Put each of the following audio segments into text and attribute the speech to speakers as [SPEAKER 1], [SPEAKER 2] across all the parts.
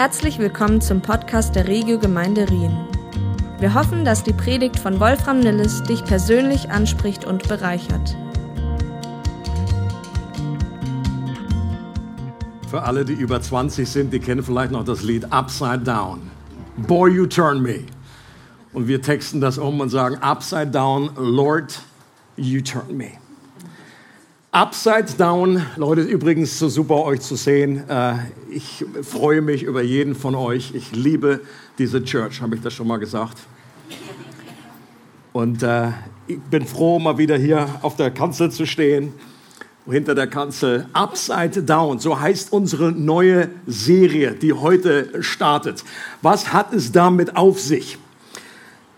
[SPEAKER 1] Herzlich willkommen zum Podcast der Regio Gemeinde Rien. Wir hoffen, dass die Predigt von Wolfram Nilles dich persönlich anspricht und bereichert.
[SPEAKER 2] Für alle, die über 20 sind, die kennen vielleicht noch das Lied Upside Down. Boy, you turn me. Und wir texten das um und sagen, Upside Down, Lord, you turn me. Upside Down, Leute, übrigens so super euch zu sehen. Äh, ich freue mich über jeden von euch. Ich liebe diese Church, habe ich das schon mal gesagt. Und äh, ich bin froh, mal wieder hier auf der Kanzel zu stehen, hinter der Kanzel. Upside Down, so heißt unsere neue Serie, die heute startet. Was hat es damit auf sich?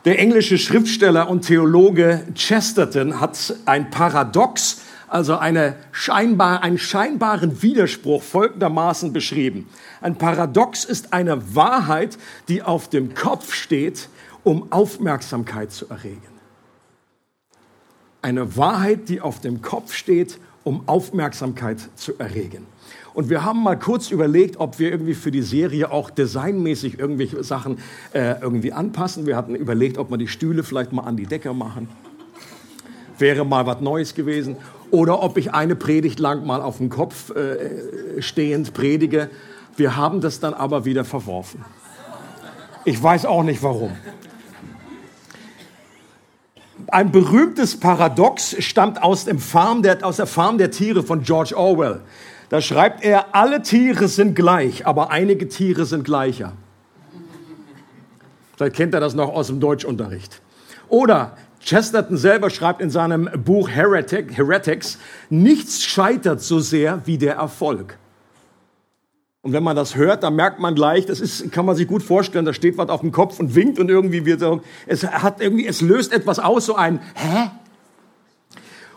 [SPEAKER 2] Der englische Schriftsteller und Theologe Chesterton hat ein Paradox also eine scheinbar, einen scheinbaren Widerspruch folgendermaßen beschrieben. Ein Paradox ist eine Wahrheit, die auf dem Kopf steht, um Aufmerksamkeit zu erregen. Eine Wahrheit, die auf dem Kopf steht, um Aufmerksamkeit zu erregen. Und wir haben mal kurz überlegt, ob wir irgendwie für die Serie auch designmäßig irgendwelche Sachen äh, irgendwie anpassen. Wir hatten überlegt, ob wir die Stühle vielleicht mal an die Decke machen. Wäre mal was Neues gewesen oder ob ich eine Predigt lang mal auf dem Kopf äh, stehend predige. Wir haben das dann aber wieder verworfen. Ich weiß auch nicht warum. Ein berühmtes Paradox stammt aus, dem Farm der, aus der Farm der Tiere von George Orwell. Da schreibt er, alle Tiere sind gleich, aber einige Tiere sind gleicher. Vielleicht kennt er das noch aus dem Deutschunterricht. Oder Chesterton selber schreibt in seinem Buch Heretic, Heretics, nichts scheitert so sehr wie der Erfolg. Und wenn man das hört, dann merkt man gleich, das ist, kann man sich gut vorstellen, da steht was auf dem Kopf und winkt und irgendwie wird es hat irgendwie, es löst etwas aus, so ein, hä?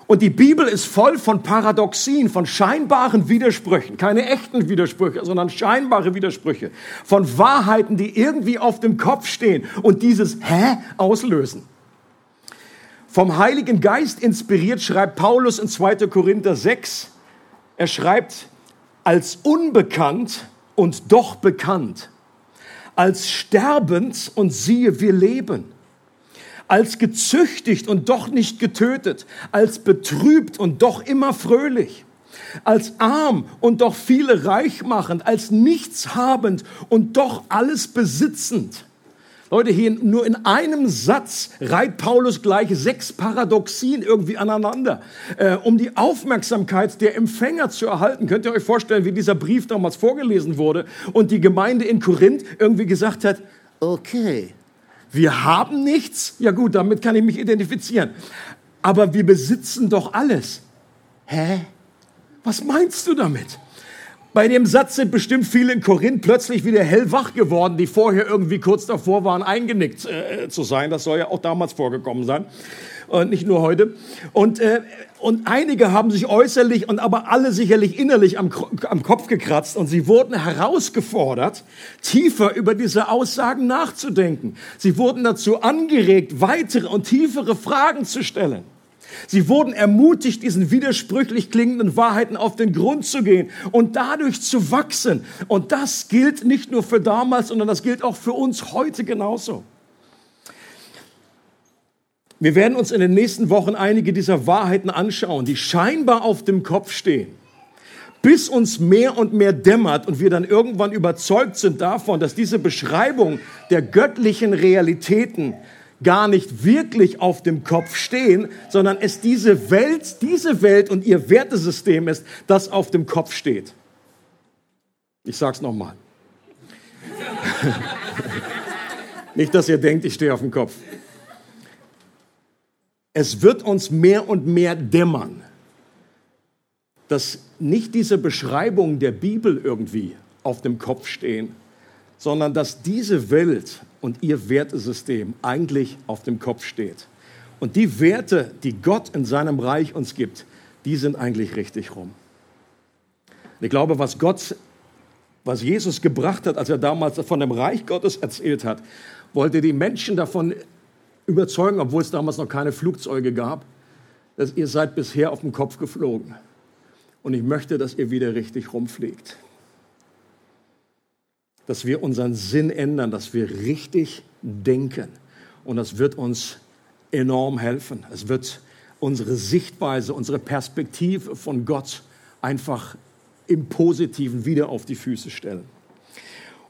[SPEAKER 2] Und die Bibel ist voll von Paradoxien, von scheinbaren Widersprüchen, keine echten Widersprüche, sondern scheinbare Widersprüche, von Wahrheiten, die irgendwie auf dem Kopf stehen und dieses Hä auslösen. Vom Heiligen Geist inspiriert schreibt Paulus in 2. Korinther 6, er schreibt, als unbekannt und doch bekannt, als sterbend und siehe, wir leben, als gezüchtigt und doch nicht getötet, als betrübt und doch immer fröhlich, als arm und doch viele reich machend, als nichts habend und doch alles besitzend Leute, hier nur in einem Satz reiht Paulus gleich sechs Paradoxien irgendwie aneinander, äh, um die Aufmerksamkeit der Empfänger zu erhalten. Könnt ihr euch vorstellen, wie dieser Brief damals vorgelesen wurde und die Gemeinde in Korinth irgendwie gesagt hat, okay, wir haben nichts, ja gut, damit kann ich mich identifizieren, aber wir besitzen doch alles. Hä? Was meinst du damit? Bei dem Satz sind bestimmt viele in Korinth plötzlich wieder hellwach geworden, die vorher irgendwie kurz davor waren, eingenickt äh, zu sein. Das soll ja auch damals vorgekommen sein. Und nicht nur heute. Und, äh, und einige haben sich äußerlich und aber alle sicherlich innerlich am, am Kopf gekratzt und sie wurden herausgefordert, tiefer über diese Aussagen nachzudenken. Sie wurden dazu angeregt, weitere und tiefere Fragen zu stellen. Sie wurden ermutigt, diesen widersprüchlich klingenden Wahrheiten auf den Grund zu gehen und dadurch zu wachsen. Und das gilt nicht nur für damals, sondern das gilt auch für uns heute genauso. Wir werden uns in den nächsten Wochen einige dieser Wahrheiten anschauen, die scheinbar auf dem Kopf stehen, bis uns mehr und mehr dämmert und wir dann irgendwann überzeugt sind davon, dass diese Beschreibung der göttlichen Realitäten gar nicht wirklich auf dem Kopf stehen, sondern es diese Welt, diese Welt und ihr Wertesystem ist, das auf dem Kopf steht. Ich sag's nochmal. nicht, dass ihr denkt, ich stehe auf dem Kopf. Es wird uns mehr und mehr dämmern, dass nicht diese Beschreibungen der Bibel irgendwie auf dem Kopf stehen, sondern dass diese Welt und ihr Wertesystem eigentlich auf dem Kopf steht. Und die Werte, die Gott in seinem Reich uns gibt, die sind eigentlich richtig rum. Ich glaube, was Gott, was Jesus gebracht hat, als er damals von dem Reich Gottes erzählt hat, wollte die Menschen davon überzeugen, obwohl es damals noch keine Flugzeuge gab, dass ihr seid bisher auf dem Kopf geflogen. Und ich möchte, dass ihr wieder richtig rumfliegt. Dass wir unseren Sinn ändern, dass wir richtig denken. Und das wird uns enorm helfen. Es wird unsere Sichtweise, unsere Perspektive von Gott einfach im Positiven wieder auf die Füße stellen.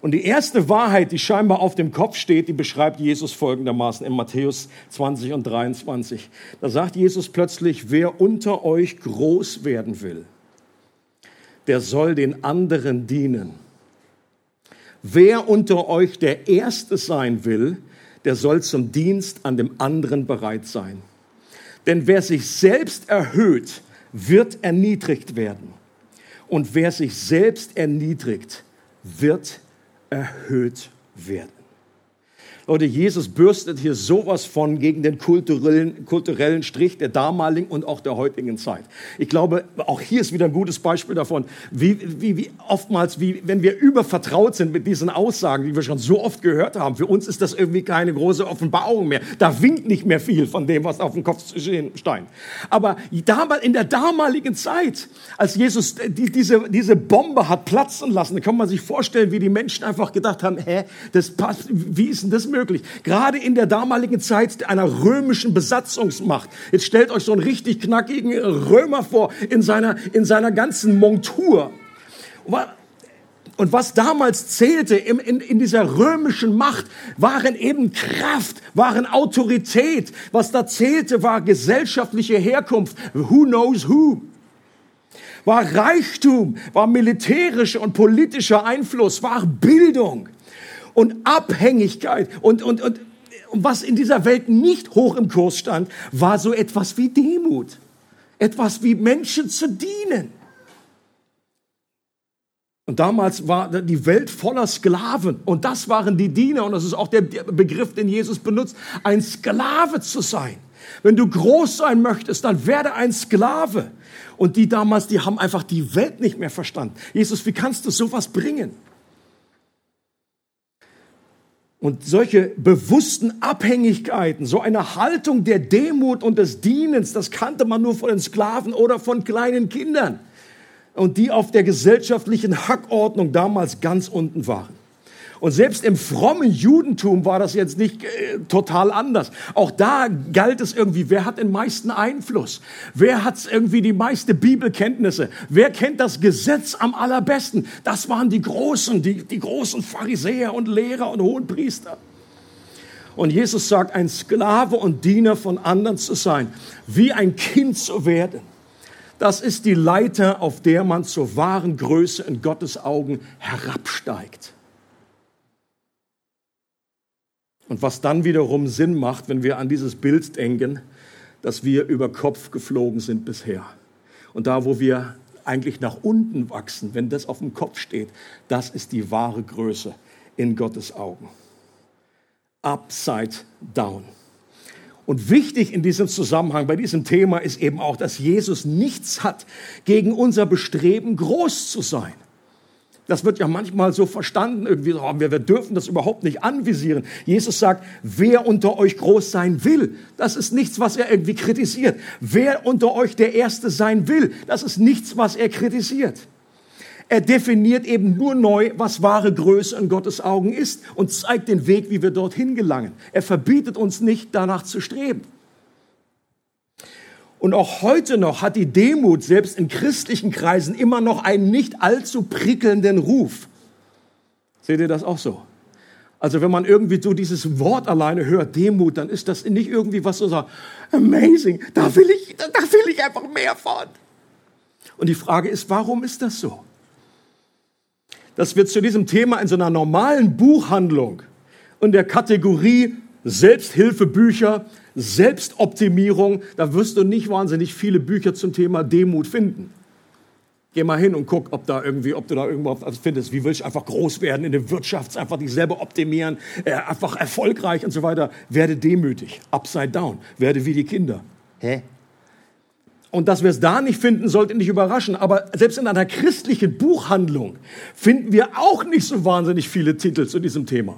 [SPEAKER 2] Und die erste Wahrheit, die scheinbar auf dem Kopf steht, die beschreibt Jesus folgendermaßen in Matthäus 20 und 23. Da sagt Jesus plötzlich, wer unter euch groß werden will, der soll den anderen dienen. Wer unter euch der Erste sein will, der soll zum Dienst an dem anderen bereit sein. Denn wer sich selbst erhöht, wird erniedrigt werden. Und wer sich selbst erniedrigt, wird erhöht werden. Leute, Jesus bürstet hier sowas von gegen den kulturellen, kulturellen Strich der damaligen und auch der heutigen Zeit. Ich glaube, auch hier ist wieder ein gutes Beispiel davon, wie, wie, wie oftmals, wie, wenn wir übervertraut sind mit diesen Aussagen, die wir schon so oft gehört haben, für uns ist das irgendwie keine große Offenbarung mehr. Da winkt nicht mehr viel von dem, was auf dem Kopf steht. Aber in der damaligen Zeit, als Jesus diese, diese Bombe hat platzen lassen, kann man sich vorstellen, wie die Menschen einfach gedacht haben, hä, das passt, wie ist denn das möglich. Gerade in der damaligen Zeit einer römischen Besatzungsmacht. Jetzt stellt euch so einen richtig knackigen Römer vor in seiner, in seiner ganzen Montur. Und was damals zählte in, in, in, dieser römischen Macht, waren eben Kraft, waren Autorität. Was da zählte, war gesellschaftliche Herkunft. Who knows who? War Reichtum, war militärischer und politischer Einfluss, war Bildung und Abhängigkeit und, und, und, und was in dieser Welt nicht hoch im Kurs stand, war so etwas wie Demut. Etwas wie Menschen zu dienen. Und damals war die Welt voller Sklaven. Und das waren die Diener. Und das ist auch der Begriff, den Jesus benutzt, ein Sklave zu sein. Wenn du groß sein möchtest, dann werde ein Sklave. Und die damals, die haben einfach die Welt nicht mehr verstanden. Jesus, wie kannst du sowas bringen? Und solche bewussten Abhängigkeiten, so eine Haltung der Demut und des Dienens, das kannte man nur von den Sklaven oder von kleinen Kindern. Und die auf der gesellschaftlichen Hackordnung damals ganz unten waren. Und selbst im frommen Judentum war das jetzt nicht äh, total anders. Auch da galt es irgendwie, wer hat den meisten Einfluss? Wer hat irgendwie die meiste Bibelkenntnisse? Wer kennt das Gesetz am allerbesten? Das waren die Großen, die, die großen Pharisäer und Lehrer und Hohenpriester. Und Jesus sagt, ein Sklave und Diener von anderen zu sein, wie ein Kind zu werden. Das ist die Leiter, auf der man zur wahren Größe in Gottes Augen herabsteigt. Und was dann wiederum Sinn macht, wenn wir an dieses Bild denken, dass wir über Kopf geflogen sind bisher. Und da, wo wir eigentlich nach unten wachsen, wenn das auf dem Kopf steht, das ist die wahre Größe in Gottes Augen. Upside down. Und wichtig in diesem Zusammenhang, bei diesem Thema ist eben auch, dass Jesus nichts hat gegen unser Bestreben, groß zu sein. Das wird ja manchmal so verstanden, irgendwie, oh, wir, wir dürfen das überhaupt nicht anvisieren. Jesus sagt, wer unter euch groß sein will, das ist nichts, was er irgendwie kritisiert. Wer unter euch der Erste sein will, das ist nichts, was er kritisiert. Er definiert eben nur neu, was wahre Größe in Gottes Augen ist und zeigt den Weg, wie wir dorthin gelangen. Er verbietet uns nicht, danach zu streben. Und auch heute noch hat die Demut selbst in christlichen Kreisen immer noch einen nicht allzu prickelnden Ruf. Seht ihr das auch so? Also wenn man irgendwie so dieses Wort alleine hört, Demut, dann ist das nicht irgendwie was so amazing, da will ich, da will ich einfach mehr von. Und die Frage ist, warum ist das so? Dass wir zu diesem Thema in so einer normalen Buchhandlung in der Kategorie Selbsthilfebücher Selbstoptimierung, da wirst du nicht wahnsinnig viele Bücher zum Thema Demut finden. Geh mal hin und guck, ob da irgendwie, ob du da irgendwas findest. Wie willst du einfach groß werden in der Wirtschaft, einfach dich selber optimieren, äh, einfach erfolgreich und so weiter. Werde demütig, upside down, werde wie die Kinder. Hä? Und dass wir es da nicht finden, sollte nicht überraschen. Aber selbst in einer christlichen Buchhandlung finden wir auch nicht so wahnsinnig viele Titel zu diesem Thema.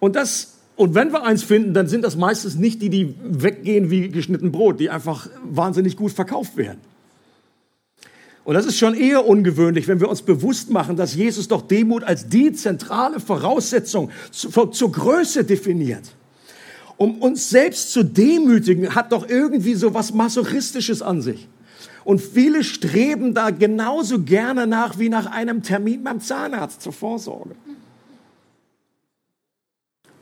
[SPEAKER 2] Und das und wenn wir eins finden, dann sind das meistens nicht die, die weggehen wie geschnitten Brot, die einfach wahnsinnig gut verkauft werden. Und das ist schon eher ungewöhnlich, wenn wir uns bewusst machen, dass Jesus doch Demut als die zentrale Voraussetzung zur, zur Größe definiert. Um uns selbst zu demütigen, hat doch irgendwie so was Masochistisches an sich. Und viele streben da genauso gerne nach wie nach einem Termin beim Zahnarzt zur Vorsorge.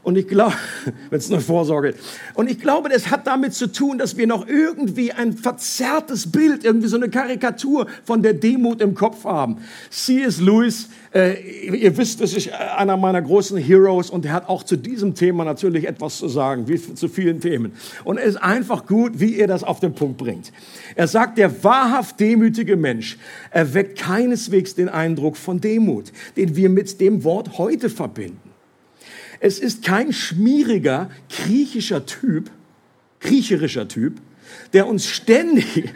[SPEAKER 2] Und ich glaube, wenn es nur Vorsorge ist. Und ich glaube, das hat damit zu tun, dass wir noch irgendwie ein verzerrtes Bild, irgendwie so eine Karikatur von der Demut im Kopf haben. C.S. Lewis, äh, ihr wisst, das ist einer meiner großen Heroes und er hat auch zu diesem Thema natürlich etwas zu sagen, wie zu vielen Themen. Und es ist einfach gut, wie er das auf den Punkt bringt. Er sagt, der wahrhaft demütige Mensch erweckt keineswegs den Eindruck von Demut, den wir mit dem Wort heute verbinden. Es ist kein schmieriger griechischer Typ, griecherischer Typ, der uns ständig,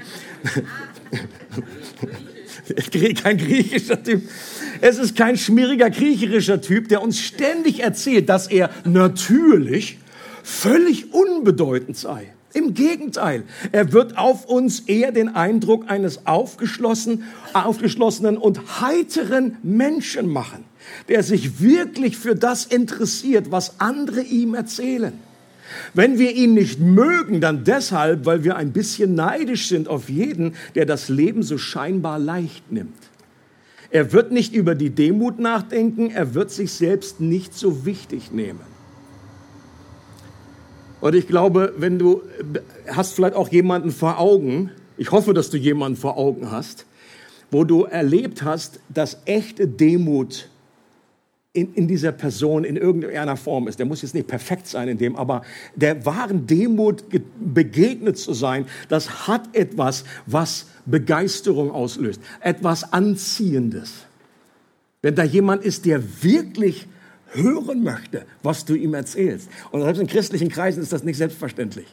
[SPEAKER 2] kein griechischer Typ, es ist kein schmieriger griecherischer Typ, der uns ständig erzählt, dass er natürlich völlig unbedeutend sei. Im Gegenteil, er wird auf uns eher den Eindruck eines aufgeschlossen, aufgeschlossenen und heiteren Menschen machen der sich wirklich für das interessiert, was andere ihm erzählen. Wenn wir ihn nicht mögen, dann deshalb, weil wir ein bisschen neidisch sind auf jeden, der das Leben so scheinbar leicht nimmt. Er wird nicht über die Demut nachdenken, er wird sich selbst nicht so wichtig nehmen. Und ich glaube, wenn du hast vielleicht auch jemanden vor Augen, ich hoffe, dass du jemanden vor Augen hast, wo du erlebt hast, dass echte Demut in, in dieser Person in irgendeiner Form ist. Der muss jetzt nicht perfekt sein in dem, aber der wahren Demut begegnet zu sein, das hat etwas, was Begeisterung auslöst, etwas Anziehendes. Wenn da jemand ist, der wirklich hören möchte, was du ihm erzählst. Und selbst in christlichen Kreisen ist das nicht selbstverständlich.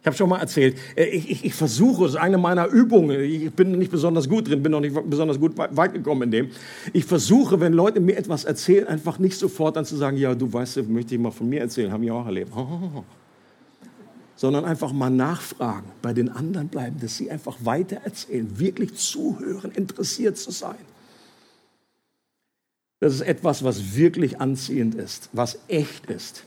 [SPEAKER 2] Ich habe schon mal erzählt, äh, ich, ich, ich versuche, es ist eine meiner Übungen, ich bin nicht besonders gut drin, bin noch nicht besonders gut weit gekommen in dem. Ich versuche, wenn Leute mir etwas erzählen, einfach nicht sofort dann zu sagen, ja, du weißt, möchte ich mal von mir erzählen, haben ich auch erlebt. Sondern einfach mal nachfragen, bei den anderen bleiben, dass sie einfach weiter erzählen, wirklich zuhören, interessiert zu sein. Das ist etwas, was wirklich anziehend ist, was echt ist.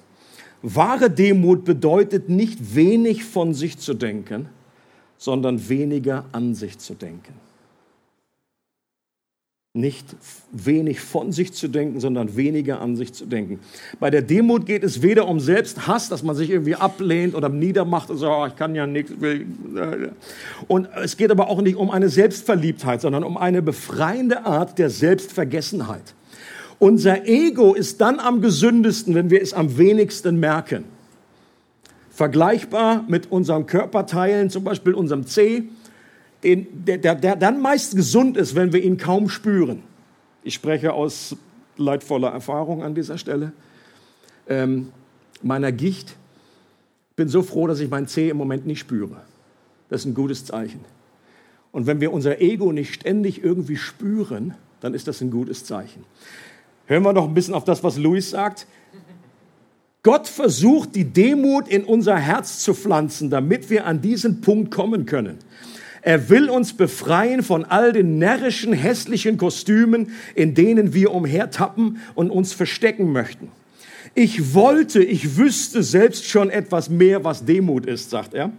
[SPEAKER 2] Wahre Demut bedeutet nicht wenig von sich zu denken, sondern weniger an sich zu denken. Nicht wenig von sich zu denken, sondern weniger an sich zu denken. Bei der Demut geht es weder um Selbsthass, dass man sich irgendwie ablehnt oder niedermacht und so, oh, ich kann ja nichts. Und es geht aber auch nicht um eine Selbstverliebtheit, sondern um eine befreiende Art der Selbstvergessenheit. Unser Ego ist dann am gesündesten, wenn wir es am wenigsten merken. Vergleichbar mit unseren Körperteilen, zum Beispiel unserem Zeh, den, der, der, der dann meist gesund ist, wenn wir ihn kaum spüren. Ich spreche aus leidvoller Erfahrung an dieser Stelle. Ähm, meiner Gicht. Bin so froh, dass ich mein Zeh im Moment nicht spüre. Das ist ein gutes Zeichen. Und wenn wir unser Ego nicht ständig irgendwie spüren, dann ist das ein gutes Zeichen. Hören wir noch ein bisschen auf das, was Louis sagt. Gott versucht, die Demut in unser Herz zu pflanzen, damit wir an diesen Punkt kommen können. Er will uns befreien von all den närrischen, hässlichen Kostümen, in denen wir umhertappen und uns verstecken möchten. Ich wollte, ich wüsste selbst schon etwas mehr, was Demut ist, sagt er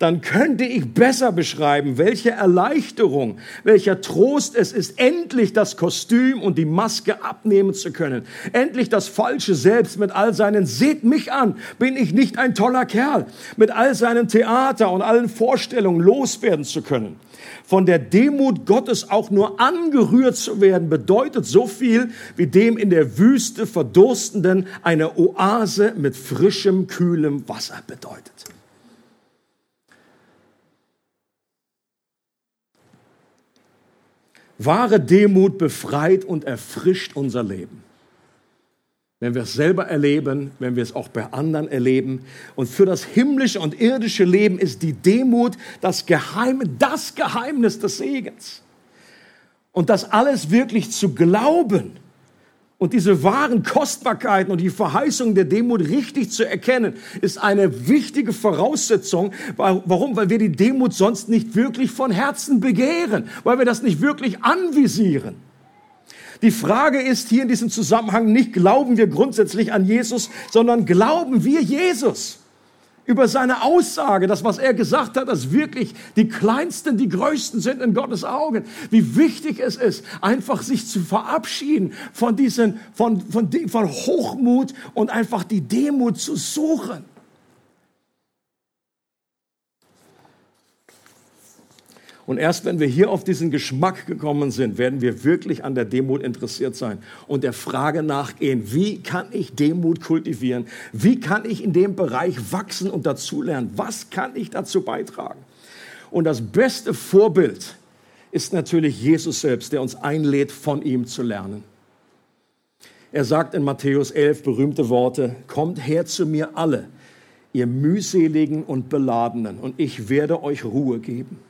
[SPEAKER 2] dann könnte ich besser beschreiben, welche Erleichterung, welcher Trost es ist, endlich das Kostüm und die Maske abnehmen zu können. Endlich das falsche Selbst mit all seinen, seht mich an, bin ich nicht ein toller Kerl, mit all seinem Theater und allen Vorstellungen loswerden zu können. Von der Demut Gottes auch nur angerührt zu werden, bedeutet so viel wie dem in der Wüste Verdurstenden eine Oase mit frischem, kühlem Wasser bedeutet. Wahre Demut befreit und erfrischt unser Leben. Wenn wir es selber erleben, wenn wir es auch bei anderen erleben. Und für das himmlische und irdische Leben ist die Demut das Geheime, das Geheimnis des Segens. Und das alles wirklich zu glauben, Und diese wahren Kostbarkeiten und die Verheißung der Demut richtig zu erkennen, ist eine wichtige Voraussetzung. Warum? Weil wir die Demut sonst nicht wirklich von Herzen begehren, weil wir das nicht wirklich anvisieren. Die Frage ist hier in diesem Zusammenhang nicht, glauben wir grundsätzlich an Jesus, sondern glauben wir Jesus über seine Aussage, das, was er gesagt hat, dass wirklich die Kleinsten die Größten sind in Gottes Augen. Wie wichtig es ist, einfach sich zu verabschieden von diesen, von, von, von Hochmut und einfach die Demut zu suchen. Und erst wenn wir hier auf diesen Geschmack gekommen sind, werden wir wirklich an der Demut interessiert sein und der Frage nachgehen, wie kann ich Demut kultivieren? Wie kann ich in dem Bereich wachsen und dazulernen? Was kann ich dazu beitragen? Und das beste Vorbild ist natürlich Jesus selbst, der uns einlädt, von ihm zu lernen. Er sagt in Matthäus 11 berühmte Worte, kommt her zu mir alle, ihr mühseligen und beladenen, und ich werde euch Ruhe geben.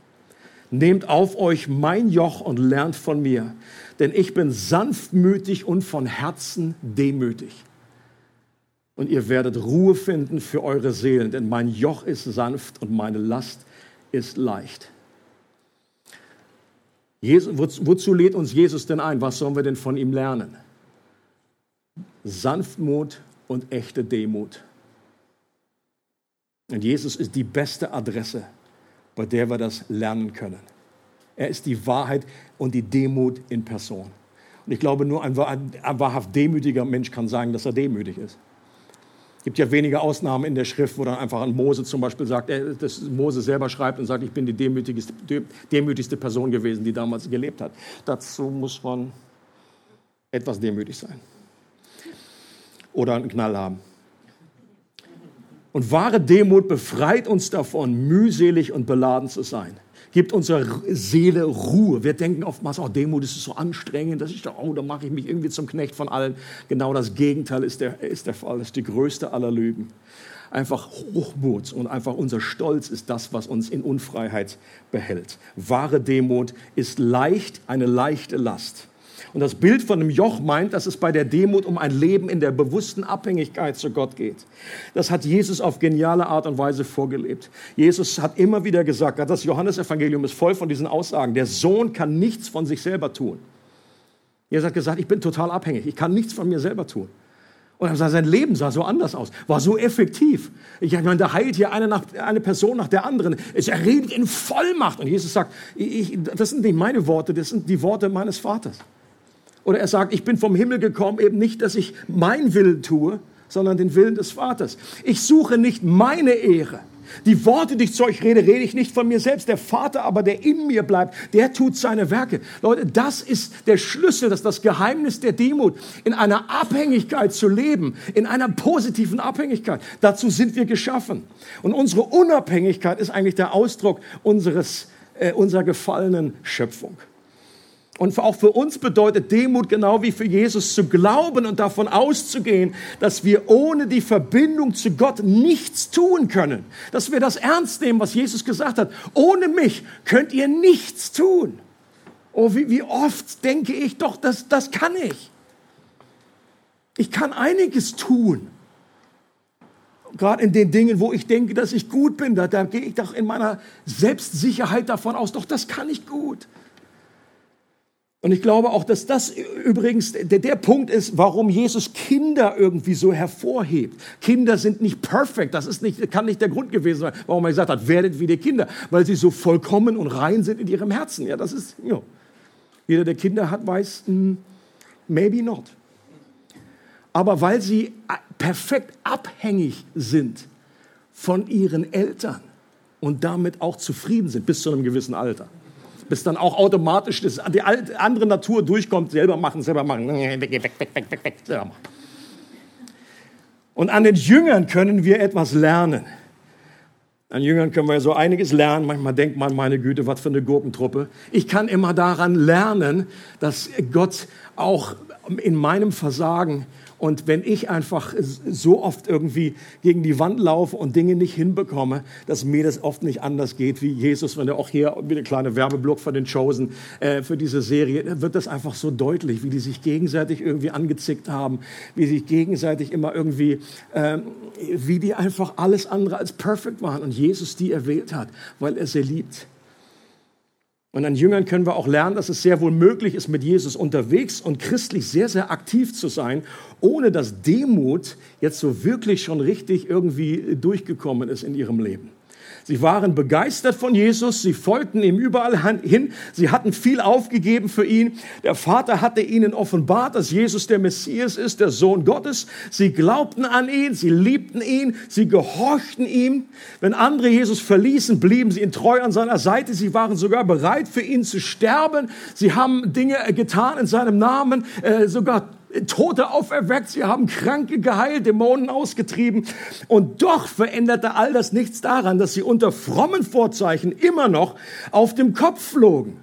[SPEAKER 2] Nehmt auf euch mein Joch und lernt von mir, denn ich bin sanftmütig und von Herzen demütig. Und ihr werdet Ruhe finden für eure Seelen, denn mein Joch ist sanft und meine Last ist leicht. Jesus, wozu lädt uns Jesus denn ein? Was sollen wir denn von ihm lernen? Sanftmut und echte Demut. Und Jesus ist die beste Adresse bei der wir das lernen können. Er ist die Wahrheit und die Demut in Person. Und ich glaube, nur ein, ein wahrhaft demütiger Mensch kann sagen, dass er demütig ist. Es gibt ja wenige Ausnahmen in der Schrift, wo dann einfach ein Mose zum Beispiel sagt, er, dass Mose selber schreibt und sagt, ich bin die demütigste, demütigste Person gewesen, die damals gelebt hat. Dazu muss man etwas demütig sein. Oder einen Knall haben. Und wahre Demut befreit uns davon, mühselig und beladen zu sein. Gibt unserer Seele Ruhe. Wir denken oftmals, oh, Demut ist so anstrengend, das ist doch, oh, da mache ich mich irgendwie zum Knecht von allen. Genau das Gegenteil ist der, ist der Fall, das ist die größte aller Lügen. Einfach Hochmut und einfach unser Stolz ist das, was uns in Unfreiheit behält. Wahre Demut ist leicht, eine leichte Last. Und das Bild von einem Joch meint, dass es bei der Demut um ein Leben in der bewussten Abhängigkeit zu Gott geht. Das hat Jesus auf geniale Art und Weise vorgelebt. Jesus hat immer wieder gesagt, das Johannesevangelium ist voll von diesen Aussagen, der Sohn kann nichts von sich selber tun. Jesus hat gesagt, ich bin total abhängig, ich kann nichts von mir selber tun. Und sein Leben sah so anders aus, war so effektiv. Ich meine, da heilt hier eine, nach, eine Person nach der anderen. Er redet in Vollmacht. Und Jesus sagt, ich, das sind nicht meine Worte, das sind die Worte meines Vaters. Oder er sagt, ich bin vom Himmel gekommen, eben nicht, dass ich mein Willen tue, sondern den Willen des Vaters. Ich suche nicht meine Ehre. Die Worte, die ich zu euch rede, rede ich nicht von mir selbst. Der Vater aber, der in mir bleibt, der tut seine Werke. Leute, das ist der Schlüssel, das ist das Geheimnis der Demut, in einer Abhängigkeit zu leben, in einer positiven Abhängigkeit. Dazu sind wir geschaffen. Und unsere Unabhängigkeit ist eigentlich der Ausdruck unseres, äh, unserer gefallenen Schöpfung. Und auch für uns bedeutet Demut genau wie für Jesus zu glauben und davon auszugehen, dass wir ohne die Verbindung zu Gott nichts tun können. Dass wir das ernst nehmen, was Jesus gesagt hat. Ohne mich könnt ihr nichts tun. Oh, wie, wie oft denke ich doch, das, das kann ich. Ich kann einiges tun. Gerade in den Dingen, wo ich denke, dass ich gut bin, da, da gehe ich doch in meiner Selbstsicherheit davon aus, doch das kann ich gut. Und ich glaube auch, dass das übrigens der, der, Punkt ist, warum Jesus Kinder irgendwie so hervorhebt. Kinder sind nicht perfekt. Das ist nicht, kann nicht der Grund gewesen sein, warum er gesagt hat, werdet wie die Kinder, weil sie so vollkommen und rein sind in ihrem Herzen. Ja, das ist, ja. Jeder, der Kinder hat, weiß, hm, maybe not. Aber weil sie perfekt abhängig sind von ihren Eltern und damit auch zufrieden sind bis zu einem gewissen Alter bis dann auch automatisch das, die andere Natur durchkommt, selber machen, selber machen, weg, weg, weg, weg, weg, weg. Und an den Jüngern können wir etwas lernen. An Jüngern können wir ja so einiges lernen. Manchmal denkt man, meine Güte, was für eine Gurkentruppe. Ich kann immer daran lernen, dass Gott auch in meinem Versagen und wenn ich einfach so oft irgendwie gegen die Wand laufe und Dinge nicht hinbekomme, dass mir das oft nicht anders geht wie Jesus, wenn er auch hier wieder ein kleiner Werbeblock für den Chosen, äh, für diese Serie, wird das einfach so deutlich, wie die sich gegenseitig irgendwie angezickt haben, wie sich gegenseitig immer irgendwie, äh, wie die einfach alles andere als perfekt waren und Jesus die erwählt hat, weil er sie liebt. Und an Jüngern können wir auch lernen, dass es sehr wohl möglich ist, mit Jesus unterwegs und christlich sehr, sehr aktiv zu sein, ohne dass Demut jetzt so wirklich schon richtig irgendwie durchgekommen ist in ihrem Leben. Sie waren begeistert von Jesus, sie folgten ihm überall hin, sie hatten viel aufgegeben für ihn. Der Vater hatte ihnen offenbart, dass Jesus der Messias ist, der Sohn Gottes. Sie glaubten an ihn, sie liebten ihn, sie gehorchten ihm. Wenn andere Jesus verließen, blieben sie ihn treu an seiner Seite. Sie waren sogar bereit, für ihn zu sterben. Sie haben Dinge getan in seinem Namen, äh, sogar Tote auferweckt, sie haben Kranke geheilt, Dämonen ausgetrieben. Und doch veränderte all das nichts daran, dass sie unter frommen Vorzeichen immer noch auf dem Kopf flogen.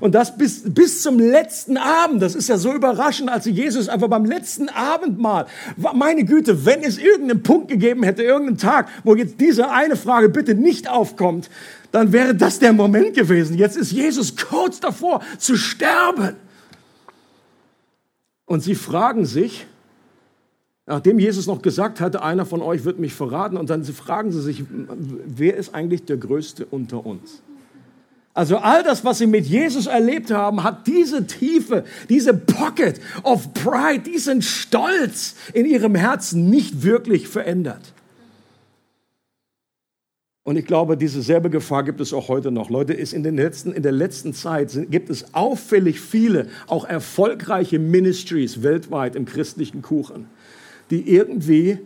[SPEAKER 2] Und das bis, bis zum letzten Abend. Das ist ja so überraschend, als Jesus einfach beim letzten Abendmahl, meine Güte, wenn es irgendeinen Punkt gegeben hätte, irgendeinen Tag, wo jetzt diese eine Frage bitte nicht aufkommt, dann wäre das der Moment gewesen. Jetzt ist Jesus kurz davor zu sterben. Und sie fragen sich, nachdem Jesus noch gesagt hatte, einer von euch wird mich verraten, und dann fragen sie sich, wer ist eigentlich der Größte unter uns? Also all das, was sie mit Jesus erlebt haben, hat diese Tiefe, diese Pocket of Pride, diesen Stolz in ihrem Herzen nicht wirklich verändert. Und ich glaube, diese selbe Gefahr gibt es auch heute noch. Leute, ist in, den letzten, in der letzten Zeit sind, gibt es auffällig viele, auch erfolgreiche Ministries weltweit im christlichen Kuchen, die irgendwie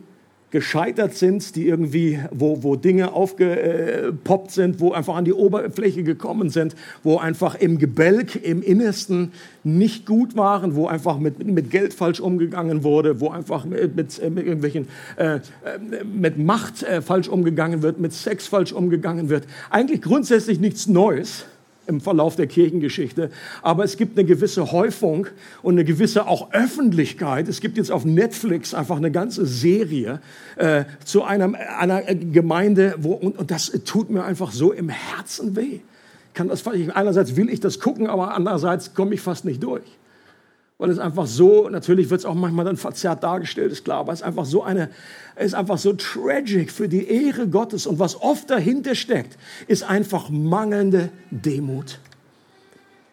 [SPEAKER 2] gescheitert sind, die irgendwie, wo, wo Dinge aufgepoppt sind, wo einfach an die Oberfläche gekommen sind, wo einfach im Gebälk, im Innersten nicht gut waren, wo einfach mit, mit Geld falsch umgegangen wurde, wo einfach mit, mit, mit irgendwelchen, äh, äh mit Macht äh, falsch umgegangen wird, mit Sex falsch umgegangen wird. Eigentlich grundsätzlich nichts Neues im Verlauf der Kirchengeschichte. Aber es gibt eine gewisse Häufung und eine gewisse auch Öffentlichkeit. Es gibt jetzt auf Netflix einfach eine ganze Serie äh, zu einem, einer Gemeinde, wo, und, und das tut mir einfach so im Herzen weh. Kann das, einerseits will ich das gucken, aber andererseits komme ich fast nicht durch weil es einfach so, natürlich wird es auch manchmal dann verzerrt dargestellt, ist klar, aber es ist einfach so eine, es ist einfach so tragic für die Ehre Gottes und was oft dahinter steckt, ist einfach mangelnde Demut.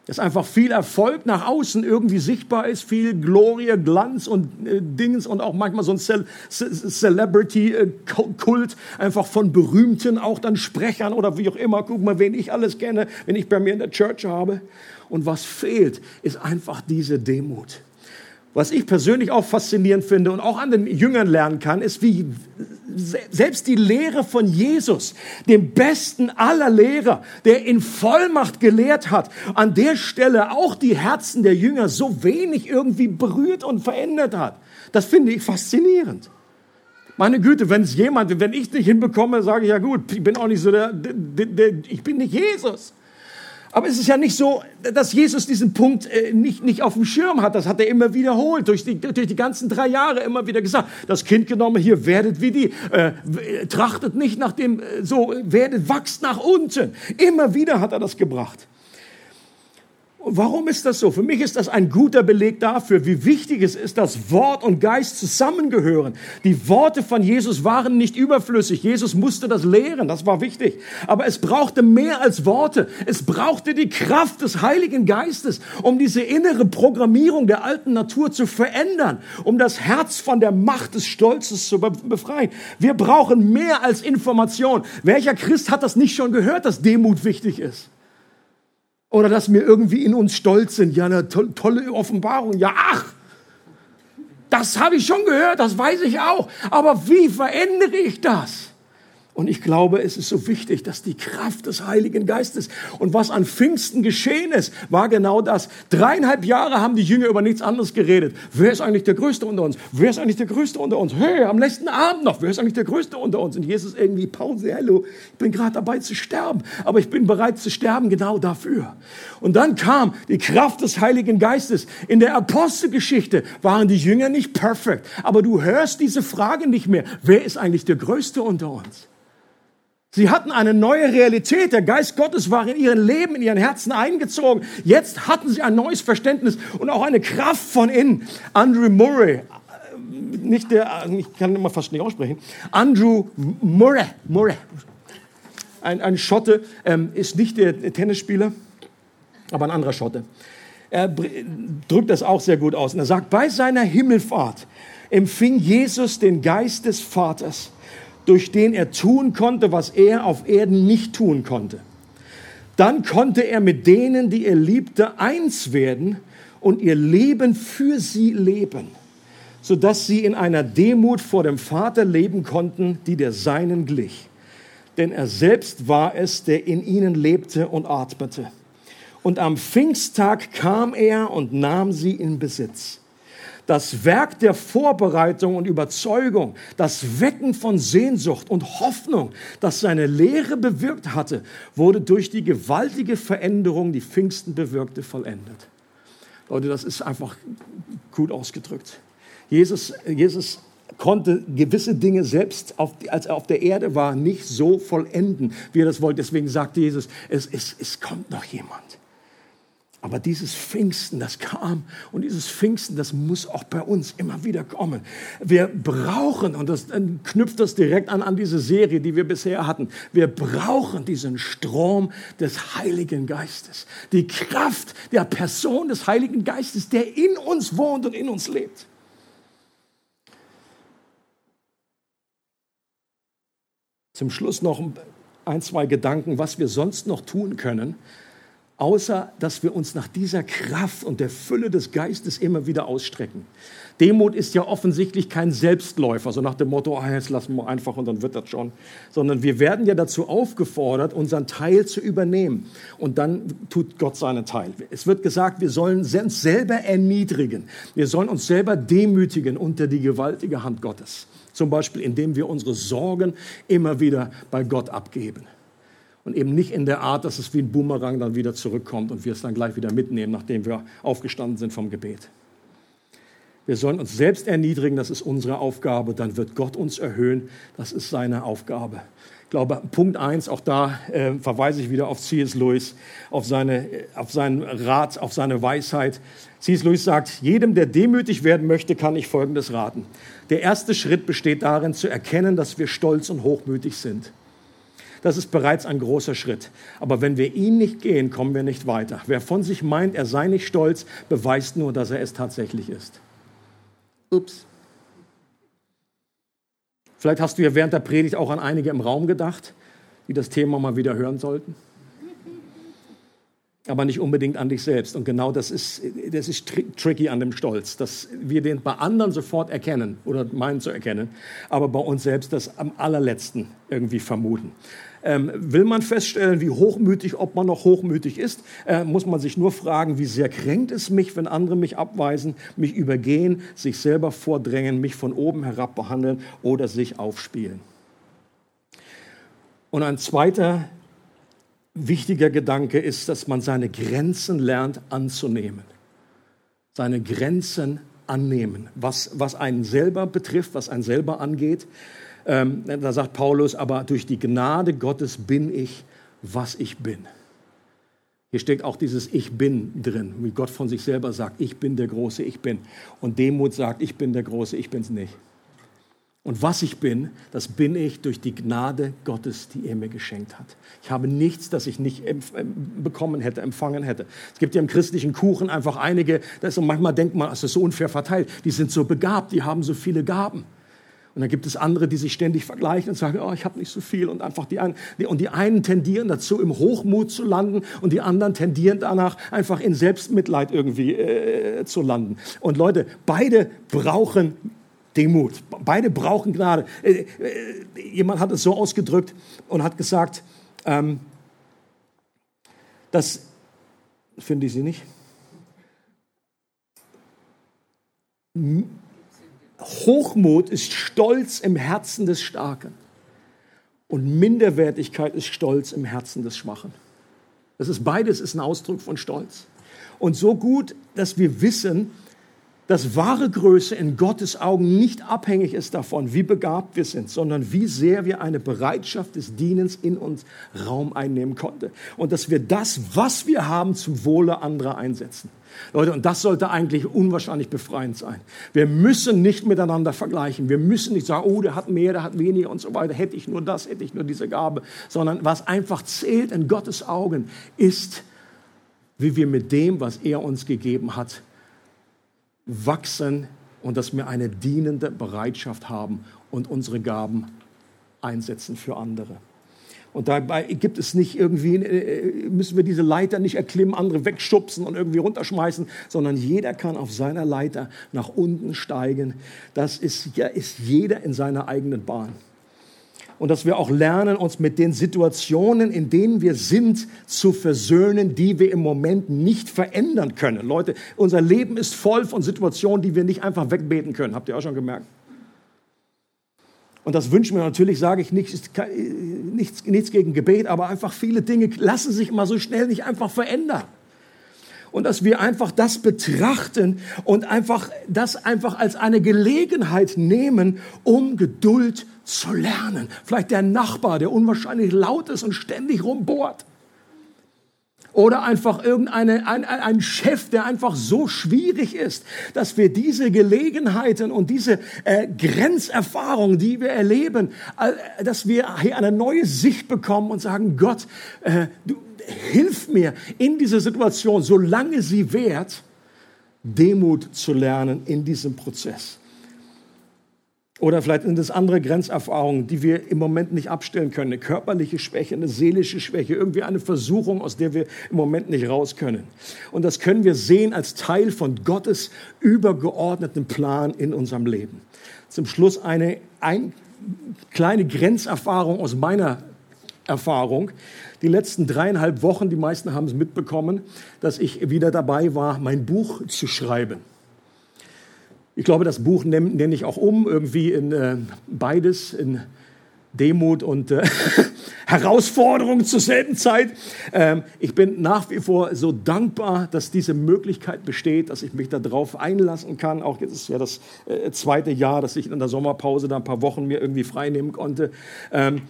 [SPEAKER 2] Dass einfach viel Erfolg nach außen irgendwie sichtbar ist, viel Glorie, Glanz und äh, Dings und auch manchmal so ein Ce Celebrity-Kult, einfach von berühmten, auch dann Sprechern oder wie auch immer. Guck mal, wen ich alles kenne, wenn ich bei mir in der Church habe. Und was fehlt, ist einfach diese Demut. Was ich persönlich auch faszinierend finde und auch an den Jüngern lernen kann, ist, wie selbst die Lehre von Jesus, dem besten aller Lehrer, der in Vollmacht gelehrt hat, an der Stelle auch die Herzen der Jünger so wenig irgendwie berührt und verändert hat. Das finde ich faszinierend. Meine Güte, wenn es jemand, wenn ich nicht hinbekomme, sage ich ja gut, ich bin auch nicht so der, der, der ich bin nicht Jesus. Aber es ist ja nicht so, dass Jesus diesen Punkt äh, nicht, nicht auf dem Schirm hat. Das hat er immer wiederholt, durch die, durch die ganzen drei Jahre immer wieder gesagt. Das Kind genommen, hier werdet wie die, äh, trachtet nicht nach dem, äh, so werdet, wachst nach unten. Immer wieder hat er das gebracht. Warum ist das so? Für mich ist das ein guter Beleg dafür, wie wichtig es ist, dass Wort und Geist zusammengehören. Die Worte von Jesus waren nicht überflüssig. Jesus musste das lehren, das war wichtig. Aber es brauchte mehr als Worte. Es brauchte die Kraft des Heiligen Geistes, um diese innere Programmierung der alten Natur zu verändern, um das Herz von der Macht des Stolzes zu befreien. Wir brauchen mehr als Information. Welcher Christ hat das nicht schon gehört, dass Demut wichtig ist? Oder dass wir irgendwie in uns stolz sind. Ja, eine to tolle Offenbarung. Ja, ach, das habe ich schon gehört, das weiß ich auch. Aber wie verändere ich das? Und ich glaube, es ist so wichtig, dass die Kraft des Heiligen Geistes und was an Pfingsten geschehen ist, war genau das. Dreieinhalb Jahre haben die Jünger über nichts anderes geredet. Wer ist eigentlich der Größte unter uns? Wer ist eigentlich der Größte unter uns? Hey, am letzten Abend noch, wer ist eigentlich der Größte unter uns? Und Jesus irgendwie, Pause, hallo, ich bin gerade dabei zu sterben, aber ich bin bereit zu sterben genau dafür. Und dann kam die Kraft des Heiligen Geistes. In der Apostelgeschichte waren die Jünger nicht perfekt, aber du hörst diese Frage nicht mehr. Wer ist eigentlich der Größte unter uns? Sie hatten eine neue Realität. Der Geist Gottes war in ihren Leben, in ihren Herzen eingezogen. Jetzt hatten sie ein neues Verständnis und auch eine Kraft von innen. Andrew Murray, äh, nicht der, ich kann immer fast nicht aussprechen. Andrew Murray, Murray, ein, ein Schotte, ähm, ist nicht der Tennisspieler, aber ein anderer Schotte. Er drückt das auch sehr gut aus. Und er sagt, bei seiner Himmelfahrt empfing Jesus den Geist des Vaters durch den er tun konnte, was er auf Erden nicht tun konnte. Dann konnte er mit denen, die er liebte, eins werden und ihr Leben für sie leben, sodass sie in einer Demut vor dem Vater leben konnten, die der seinen glich. Denn er selbst war es, der in ihnen lebte und atmete. Und am Pfingsttag kam er und nahm sie in Besitz das Werk der Vorbereitung und Überzeugung, das Wecken von Sehnsucht und Hoffnung, das seine Lehre bewirkt hatte, wurde durch die gewaltige Veränderung, die Pfingsten bewirkte, vollendet. Leute, das ist einfach gut ausgedrückt. Jesus, Jesus konnte gewisse Dinge selbst, auf, als er auf der Erde war, nicht so vollenden, wie er das wollte. Deswegen sagte Jesus, es, es, es kommt noch jemand. Aber dieses Pfingsten, das kam und dieses Pfingsten, das muss auch bei uns immer wieder kommen. Wir brauchen, und das knüpft das direkt an, an diese Serie, die wir bisher hatten, wir brauchen diesen Strom des Heiligen Geistes. Die Kraft der Person des Heiligen Geistes, der in uns wohnt und in uns lebt. Zum Schluss noch ein, zwei Gedanken, was wir sonst noch tun können, außer dass wir uns nach dieser Kraft und der Fülle des Geistes immer wieder ausstrecken. Demut ist ja offensichtlich kein Selbstläufer, so nach dem Motto, ah, jetzt lassen wir einfach und dann wird das schon, sondern wir werden ja dazu aufgefordert, unseren Teil zu übernehmen und dann tut Gott seinen Teil. Es wird gesagt, wir sollen uns selber erniedrigen, wir sollen uns selber demütigen unter die gewaltige Hand Gottes, zum Beispiel indem wir unsere Sorgen immer wieder bei Gott abgeben. Und eben nicht in der Art, dass es wie ein Boomerang dann wieder zurückkommt und wir es dann gleich wieder mitnehmen, nachdem wir aufgestanden sind vom Gebet. Wir sollen uns selbst erniedrigen, das ist unsere Aufgabe, dann wird Gott uns erhöhen, das ist seine Aufgabe. Ich glaube, Punkt eins, auch da äh, verweise ich wieder auf C.S. Lewis, auf, seine, auf seinen Rat, auf seine Weisheit. C.S. Lewis sagt, jedem, der demütig werden möchte, kann ich Folgendes raten. Der erste Schritt besteht darin, zu erkennen, dass wir stolz und hochmütig sind. Das ist bereits ein großer Schritt. Aber wenn wir ihn nicht gehen, kommen wir nicht weiter. Wer von sich meint, er sei nicht stolz, beweist nur, dass er es tatsächlich ist. Ups. Vielleicht hast du ja während der Predigt auch an einige im Raum gedacht, die das Thema mal wieder hören sollten aber nicht unbedingt an dich selbst. Und genau das ist, das ist tri tricky an dem Stolz, dass wir den bei anderen sofort erkennen oder meinen zu erkennen, aber bei uns selbst das am allerletzten irgendwie vermuten. Ähm, will man feststellen, wie hochmütig, ob man noch hochmütig ist, äh, muss man sich nur fragen, wie sehr kränkt es mich, wenn andere mich abweisen, mich übergehen, sich selber vordrängen, mich von oben herab behandeln oder sich aufspielen. Und ein zweiter wichtiger Gedanke ist, dass man seine Grenzen lernt anzunehmen. Seine Grenzen annehmen, was, was einen selber betrifft, was einen selber angeht. Ähm, da sagt Paulus, aber durch die Gnade Gottes bin ich, was ich bin. Hier steckt auch dieses Ich bin drin, wie Gott von sich selber sagt, ich bin der große Ich bin. Und Demut sagt, ich bin der große Ich bin's nicht. Und was ich bin, das bin ich durch die Gnade Gottes, die er mir geschenkt hat. Ich habe nichts, das ich nicht bekommen hätte, empfangen hätte. Es gibt ja im christlichen Kuchen einfach einige, das und manchmal denkt man, es ist so unfair verteilt. Die sind so begabt, die haben so viele Gaben. Und dann gibt es andere, die sich ständig vergleichen und sagen, oh, ich habe nicht so viel. Und einfach die einen, und die einen tendieren dazu, im Hochmut zu landen und die anderen tendieren danach, einfach in Selbstmitleid irgendwie äh, zu landen. Und Leute, beide brauchen Demut. Beide brauchen Gnade. Äh, äh, jemand hat es so ausgedrückt und hat gesagt, ähm, dass, finde ich sie nicht, Hochmut ist Stolz im Herzen des Starken und Minderwertigkeit ist Stolz im Herzen des Schwachen. Das ist beides ist ein Ausdruck von Stolz. Und so gut, dass wir wissen, dass wahre Größe in Gottes Augen nicht abhängig ist davon, wie begabt wir sind, sondern wie sehr wir eine Bereitschaft des Dienens in uns Raum einnehmen konnten. Und dass wir das, was wir haben, zum Wohle anderer einsetzen. Leute, und das sollte eigentlich unwahrscheinlich befreiend sein. Wir müssen nicht miteinander vergleichen. Wir müssen nicht sagen, oh, der hat mehr, der hat weniger und so weiter. Hätte ich nur das, hätte ich nur diese Gabe. Sondern was einfach zählt in Gottes Augen, ist, wie wir mit dem, was er uns gegeben hat, wachsen und dass wir eine dienende Bereitschaft haben und unsere Gaben einsetzen für andere. Und dabei gibt es nicht irgendwie, äh, müssen wir diese Leiter nicht erklimmen, andere wegschubsen und irgendwie runterschmeißen, sondern jeder kann auf seiner Leiter nach unten steigen. Das ist, ja, ist jeder in seiner eigenen Bahn und dass wir auch lernen, uns mit den Situationen, in denen wir sind, zu versöhnen, die wir im Moment nicht verändern können. Leute, unser Leben ist voll von Situationen, die wir nicht einfach wegbeten können. Habt ihr auch schon gemerkt? Und das wünschen wir natürlich, sage ich nicht, nichts, nichts gegen Gebet, aber einfach viele Dinge lassen sich immer so schnell nicht einfach verändern und dass wir einfach das betrachten und einfach das einfach als eine Gelegenheit nehmen, um Geduld zu lernen. Vielleicht der Nachbar, der unwahrscheinlich laut ist und ständig rumbohrt. Oder einfach irgendeine, ein, ein Chef, der einfach so schwierig ist, dass wir diese Gelegenheiten und diese äh, Grenzerfahrungen, die wir erleben, dass wir hier eine neue Sicht bekommen und sagen, Gott, äh, du, hilf mir in dieser Situation, solange sie währt, Demut zu lernen in diesem Prozess. Oder vielleicht sind es andere Grenzerfahrungen, die wir im Moment nicht abstellen können. Eine körperliche Schwäche, eine seelische Schwäche, irgendwie eine Versuchung, aus der wir im Moment nicht raus können. Und das können wir sehen als Teil von Gottes übergeordneten Plan in unserem Leben. Zum Schluss eine ein, kleine Grenzerfahrung aus meiner Erfahrung. Die letzten dreieinhalb Wochen, die meisten haben es mitbekommen, dass ich wieder dabei war, mein Buch zu schreiben. Ich glaube, das Buch nenne, nenne ich auch um, irgendwie in äh, beides, in Demut und äh, Herausforderung zur selben Zeit. Ähm, ich bin nach wie vor so dankbar, dass diese Möglichkeit besteht, dass ich mich darauf einlassen kann. Auch jetzt ist ja das äh, zweite Jahr, dass ich in der Sommerpause da ein paar Wochen mir irgendwie frei nehmen konnte. Ähm,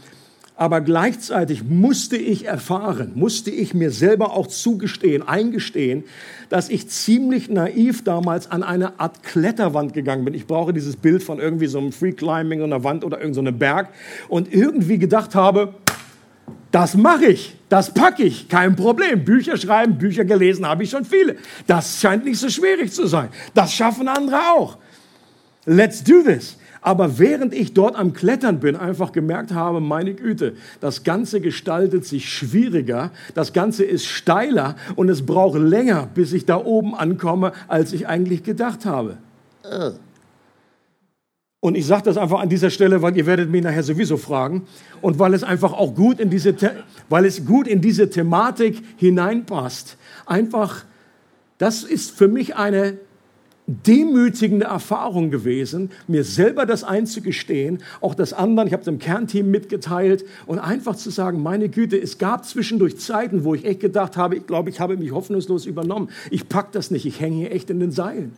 [SPEAKER 2] aber gleichzeitig musste ich erfahren, musste ich mir selber auch zugestehen, eingestehen, dass ich ziemlich naiv damals an eine Art Kletterwand gegangen bin. Ich brauche dieses Bild von irgendwie so einem Free Climbing einer Wand oder irgendeinem so Berg und irgendwie gedacht habe, das mache ich, das packe ich, kein Problem. Bücher schreiben, Bücher gelesen habe ich schon viele. Das scheint nicht so schwierig zu sein. Das schaffen andere auch. Let's do this. Aber während ich dort am Klettern bin, einfach gemerkt habe, meine Güte, das Ganze gestaltet sich schwieriger, das Ganze ist steiler und es braucht länger, bis ich da oben ankomme, als ich eigentlich gedacht habe. Und ich sage das einfach an dieser Stelle, weil ihr werdet mich nachher sowieso fragen und weil es einfach auch gut in diese, weil es gut in diese Thematik hineinpasst. Einfach, das ist für mich eine demütigende Erfahrung gewesen, mir selber das einzugestehen, auch das anderen, ich habe es im Kernteam mitgeteilt und einfach zu sagen, meine Güte, es gab zwischendurch Zeiten, wo ich echt gedacht habe, ich glaube, ich habe mich hoffnungslos übernommen. Ich pack das nicht, ich hänge hier echt in den Seilen.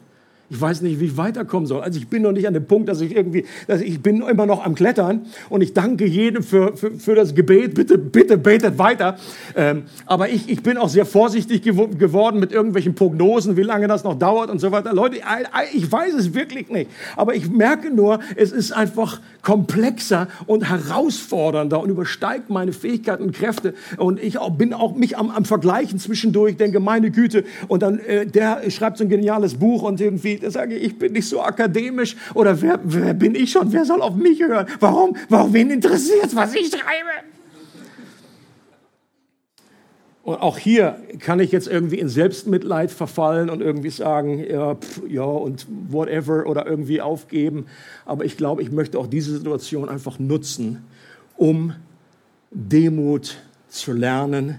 [SPEAKER 2] Ich weiß nicht, wie ich weiterkommen soll. Also ich bin noch nicht an dem Punkt, dass ich irgendwie, dass ich bin immer noch am Klettern und ich danke jedem für, für, für das Gebet. Bitte, bitte betet weiter. Ähm, aber ich, ich bin auch sehr vorsichtig gew geworden mit irgendwelchen Prognosen, wie lange das noch dauert und so weiter. Leute, ich weiß es wirklich nicht. Aber ich merke nur, es ist einfach komplexer und herausfordernder und übersteigt meine Fähigkeiten und Kräfte. Und ich auch, bin auch mich am, am Vergleichen zwischendurch, denke, meine Güte. Und dann, äh, der schreibt so ein geniales Buch und irgendwie da sage ich, ich bin nicht so akademisch oder wer, wer bin ich schon? Wer soll auf mich hören? Warum? Warum wen interessiert was ich schreibe? Und auch hier kann ich jetzt irgendwie in Selbstmitleid verfallen und irgendwie sagen, ja, pff, ja und whatever oder irgendwie aufgeben. Aber ich glaube, ich möchte auch diese Situation einfach nutzen, um Demut zu lernen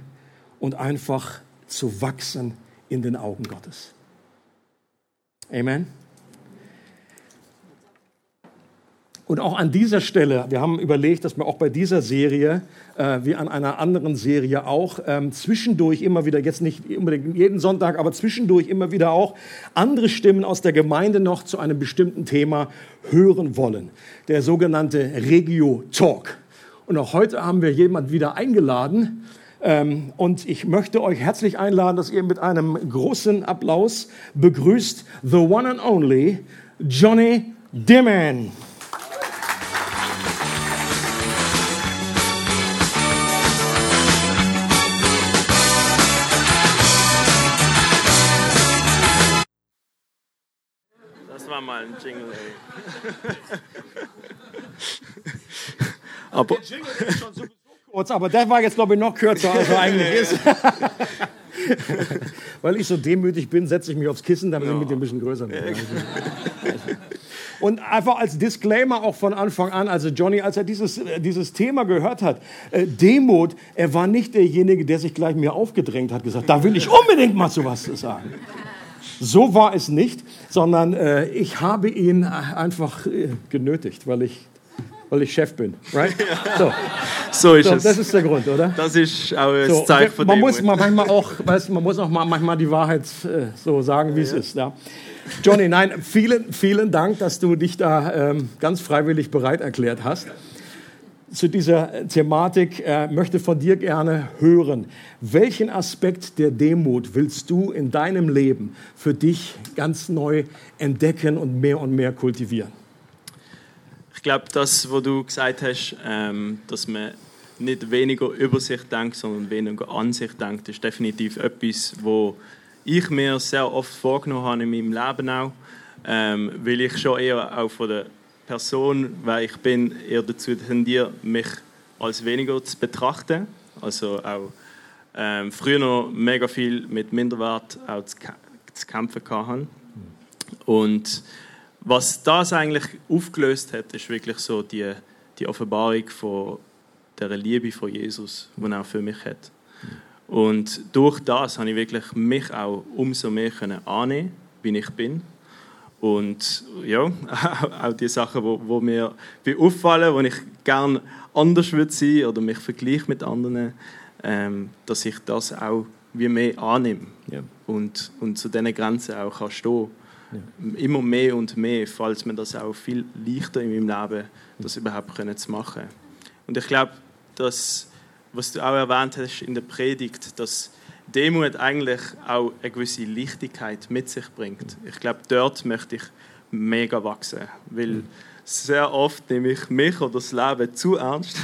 [SPEAKER 2] und einfach zu wachsen in den Augen Gottes. Amen. Und auch an dieser Stelle, wir haben überlegt, dass wir auch bei dieser Serie, äh, wie an einer anderen Serie auch, ähm, zwischendurch immer wieder, jetzt nicht unbedingt jeden Sonntag, aber zwischendurch immer wieder auch andere Stimmen aus der Gemeinde noch zu einem bestimmten Thema hören wollen. Der sogenannte Regio Talk. Und auch heute haben wir jemand wieder eingeladen. Ähm, und ich möchte euch herzlich einladen, dass ihr mit einem großen Applaus begrüßt the one and only Johnny Dimmen.
[SPEAKER 3] mal ein Jingle, ey. aber,
[SPEAKER 2] kurz, aber der war jetzt, glaube ich, noch kürzer, als er eigentlich ist. Weil ich so demütig bin, setze ich mich aufs Kissen, damit ja. ich mit dem ein bisschen größer bin. Und einfach als Disclaimer auch von Anfang an, also Johnny, als er dieses, äh, dieses Thema gehört hat, äh, Demut, er war nicht derjenige, der sich gleich mir aufgedrängt hat, gesagt, da will ich unbedingt mal zu was sagen. So war es nicht, sondern äh, ich habe ihn einfach äh, genötigt, weil ich, weil ich Chef bin. Right?
[SPEAKER 3] So. so ist so, es.
[SPEAKER 2] Das ist der Grund, oder?
[SPEAKER 3] Das ist auch ein so, Zeichen von
[SPEAKER 2] man muss manchmal auch, weißt, man muss auch mal, manchmal die Wahrheit äh, so sagen, wie ja, es ist. Ja. Johnny, nein, vielen, vielen Dank, dass du dich da ähm, ganz freiwillig bereit erklärt hast zu dieser Thematik äh, möchte von dir gerne hören. Welchen Aspekt der Demut willst du in deinem Leben für dich ganz neu entdecken und mehr und mehr kultivieren?
[SPEAKER 3] Ich glaube, das, was du gesagt hast, ähm, dass man nicht weniger über sich denkt, sondern weniger an sich denkt, ist definitiv etwas, wo ich mir sehr oft vorgenommen habe in meinem Leben auch, ähm, weil ich schon eher auch von der Person, weil ich bin, eher dazu tendiere, mich als weniger zu betrachten. Also auch ähm, früher noch mega viel mit Minderwert auch zu, zu kämpfen hatte. Und was das eigentlich aufgelöst hat, ist wirklich so die, die Offenbarung von der Liebe von Jesus, die er auch für mich hat. Und durch das habe ich wirklich mich auch umso mehr annehmen, wie ich bin und ja, auch die Sachen, wo, wo mir auffallen, wo ich gerne anders würde sein oder mich vergleiche mit anderen, ähm, dass ich das auch wie mehr annehme ja. und, und zu diesen Grenzen auch kann stehen ja. Immer mehr und mehr, falls mir das auch viel leichter in meinem Leben, das überhaupt können zu machen. Und ich glaube, dass, was du auch erwähnt hast in der Predigt, dass Demut eigentlich auch eine gewisse Leichtigkeit mit sich bringt. Ich glaube, dort möchte ich mega wachsen, weil sehr oft nehme ich mich oder das Leben zu ernst,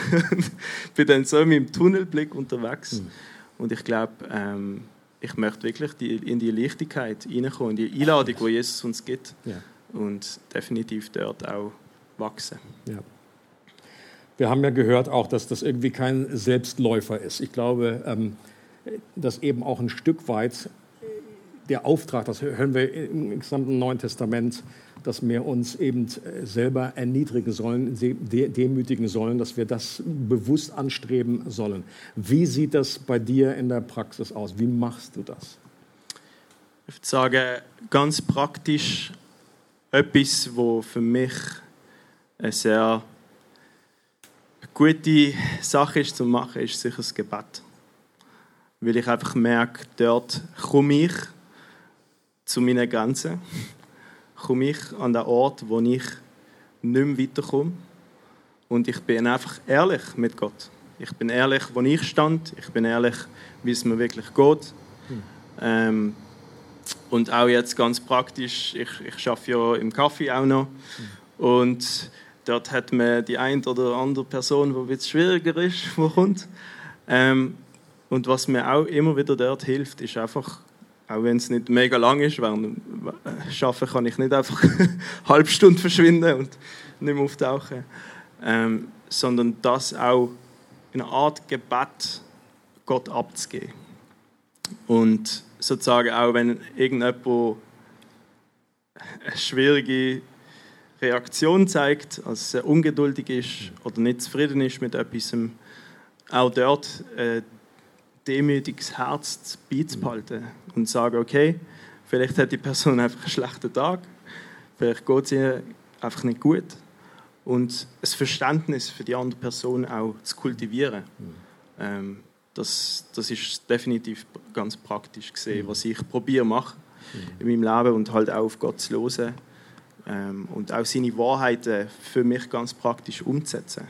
[SPEAKER 3] bin dann so in meinem Tunnelblick unterwegs und ich glaube, ähm, ich möchte wirklich die, in die Leichtigkeit reinkommen, in die Einladung, die Jesus uns gibt ja. und definitiv dort auch wachsen. Ja.
[SPEAKER 2] Wir haben ja gehört auch, dass das irgendwie kein Selbstläufer ist. Ich glaube, ähm, dass eben auch ein Stück weit der Auftrag, das hören wir im gesamten Neuen Testament, dass wir uns eben selber erniedrigen sollen, demütigen sollen, dass wir das bewusst anstreben sollen. Wie sieht das bei dir in der Praxis aus? Wie machst du das?
[SPEAKER 3] Ich würde sagen, ganz praktisch etwas, wo für mich eine sehr gute Sache ist zu machen, ist sicher das Gebet weil ich einfach merke, dort komme ich zu meinen Grenzen, komme ich an den Ort, wo ich nicht mehr weiterkomme und ich bin einfach ehrlich mit Gott. Ich bin ehrlich, wo ich stand, ich bin ehrlich, wie es mir wirklich geht. Hm. Ähm, und auch jetzt ganz praktisch, ich, ich arbeite ja im Kaffee auch noch hm. und dort hat man die eine oder andere Person, die ein schwieriger ist, die kommt. Ähm, und was mir auch immer wieder dort hilft, ist einfach, auch wenn es nicht mega lang ist, während Arbeiten kann ich nicht einfach eine halbe Stunde verschwinden und nicht mehr auftauchen, ähm, sondern das auch in einer Art Gebet Gott abzugeben. Und sozusagen auch, wenn irgendjemand eine schwierige Reaktion zeigt, also sehr ungeduldig ist oder nicht zufrieden ist mit etwas, auch dort ein demütiges Herz beizubehalten und zu sagen, okay, vielleicht hat die Person einfach einen schlechten Tag, vielleicht geht es ihr einfach nicht gut und ein Verständnis für die andere Person auch zu kultivieren. Mhm. Ähm, das, das ist definitiv ganz praktisch gesehen, mhm. was ich probiere mache mhm. in meinem Leben und halt auch auf Gott zu hören ähm, und auch seine Wahrheiten für mich ganz praktisch umzusetzen.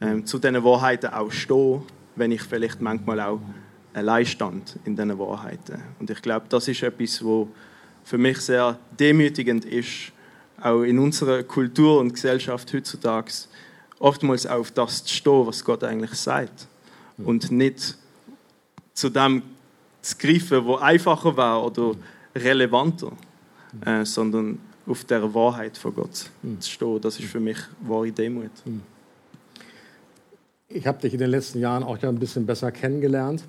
[SPEAKER 3] Ähm, zu diesen Wahrheiten auch stehen, wenn ich vielleicht manchmal auch allein stand in diesen Wahrheiten. Und ich glaube, das ist etwas, wo für mich sehr demütigend ist, auch in unserer Kultur und Gesellschaft heutzutage, oftmals auf das zu stehen, was Gott eigentlich sagt. Und nicht zu dem zu greifen, was einfacher war oder relevanter, äh, sondern auf der Wahrheit von Gott mhm. zu stehen. Das ist für mich wahre Demut.
[SPEAKER 2] Ich habe dich in den letzten Jahren auch ja ein bisschen besser kennengelernt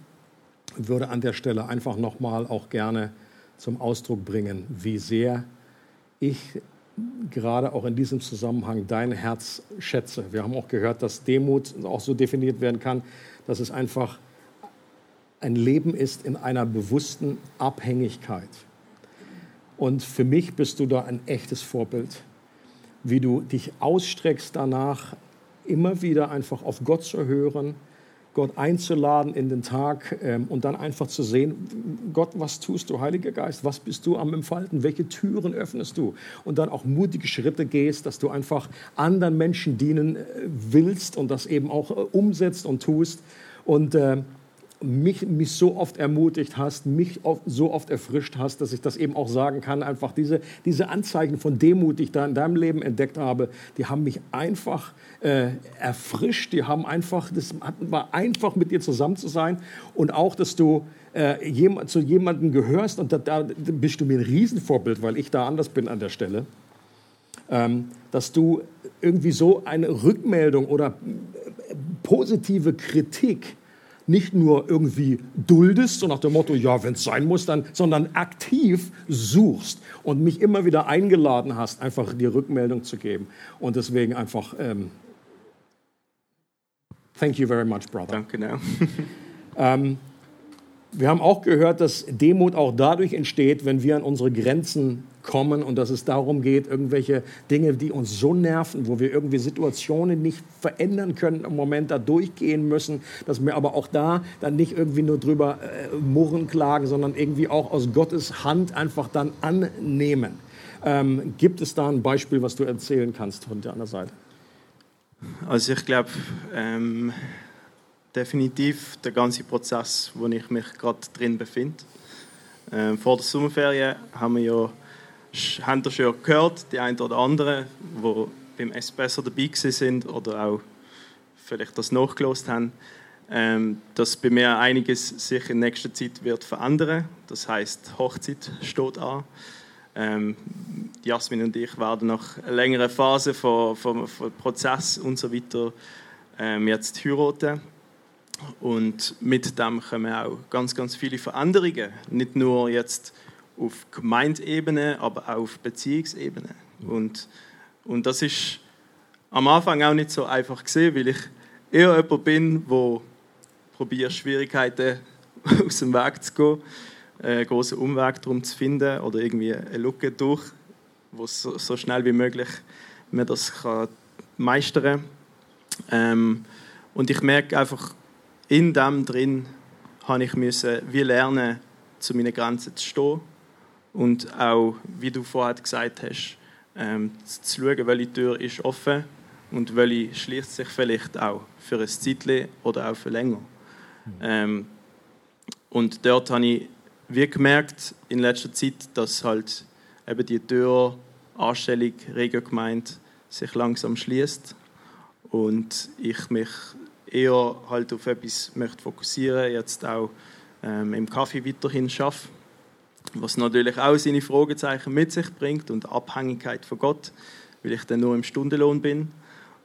[SPEAKER 2] und würde an der Stelle einfach nochmal auch gerne zum Ausdruck bringen, wie sehr ich gerade auch in diesem Zusammenhang dein Herz schätze. Wir haben auch gehört, dass Demut auch so definiert werden kann, dass es einfach ein Leben ist in einer bewussten Abhängigkeit. Und für mich bist du da ein echtes Vorbild, wie du dich ausstreckst danach, immer wieder einfach auf Gott zu hören, Gott einzuladen in den Tag ähm, und dann einfach zu sehen, Gott, was tust du, Heiliger Geist, was bist du am Entfalten, welche Türen öffnest du? Und dann auch mutige Schritte gehst, dass du einfach anderen Menschen dienen äh, willst und das eben auch äh, umsetzt und tust. Und äh, mich, mich so oft ermutigt hast, mich oft, so oft erfrischt hast, dass ich das eben auch sagen kann. Einfach diese, diese Anzeichen von Demut, die ich da in deinem Leben entdeckt habe, die haben mich einfach äh, erfrischt. Die haben einfach, das war einfach mit dir zusammen zu sein. Und auch, dass du äh, jemand, zu jemandem gehörst und da, da, bist du mir ein Riesenvorbild, weil ich da anders bin an der Stelle. Ähm, dass du irgendwie so eine Rückmeldung oder positive Kritik nicht nur irgendwie duldest, so nach dem Motto, ja, wenn es sein muss, dann, sondern aktiv suchst und mich immer wieder eingeladen hast, einfach die Rückmeldung zu geben. Und deswegen einfach, ähm, thank you very much, brother.
[SPEAKER 3] Danke, no.
[SPEAKER 2] ähm, wir haben auch gehört, dass Demut auch dadurch entsteht, wenn wir an unsere Grenzen kommen und dass es darum geht, irgendwelche Dinge, die uns so nerven, wo wir irgendwie Situationen nicht verändern können, im Moment da durchgehen müssen, dass wir aber auch da dann nicht irgendwie nur drüber äh, murren, klagen, sondern irgendwie auch aus Gottes Hand einfach dann annehmen. Ähm, gibt es da ein Beispiel, was du erzählen kannst von der anderen Seite?
[SPEAKER 3] Also ich glaube, ähm definitiv der ganze Prozess, wo ich mich gerade drin befinde. Ähm, vor der Sommerferien haben wir ja, haben ihr schon gehört, die einen oder anderen, die beim Espresso dabei sind oder auch vielleicht das nachgelost haben, ähm, dass bei mir einiges sich in nächster Zeit wird verändern. Das heißt, Hochzeit steht an. Ähm, Jasmin und ich werden nach einer längeren Phase von, von, von Prozess und so weiter ähm, jetzt heiraten. Und mit dem kommen auch ganz, ganz viele Veränderungen. Nicht nur jetzt auf Gemeindebene, aber auch auf Beziehungsebene. Und, und das ist am Anfang auch nicht so einfach gesehen, weil ich eher jemand bin, der probiert Schwierigkeiten aus dem Weg zu gehen, einen großen Umweg darum zu finden oder irgendwie eine Lücke durch, wo so, so schnell wie möglich man das kann meistern kann. Ähm, und ich merke einfach, in dem drin habe ich müssen wie lernen, zu meinen Grenzen zu stehen und auch, wie du vorher gesagt hast, ähm, zu schauen, welche Tür ist offen und welche schließt sich vielleicht auch für ein Zeitchen oder auch für länger. Ähm, und dort habe ich wie gemerkt in letzter Zeit, dass halt eben die Tür Anstellung gemeint sich langsam schließt und ich mich eher halt auf etwas möchte fokussieren, jetzt auch ähm, im Kaffee weiterhin schaffe, was natürlich auch seine Fragezeichen mit sich bringt und Abhängigkeit von Gott, weil ich dann nur im Stundenlohn bin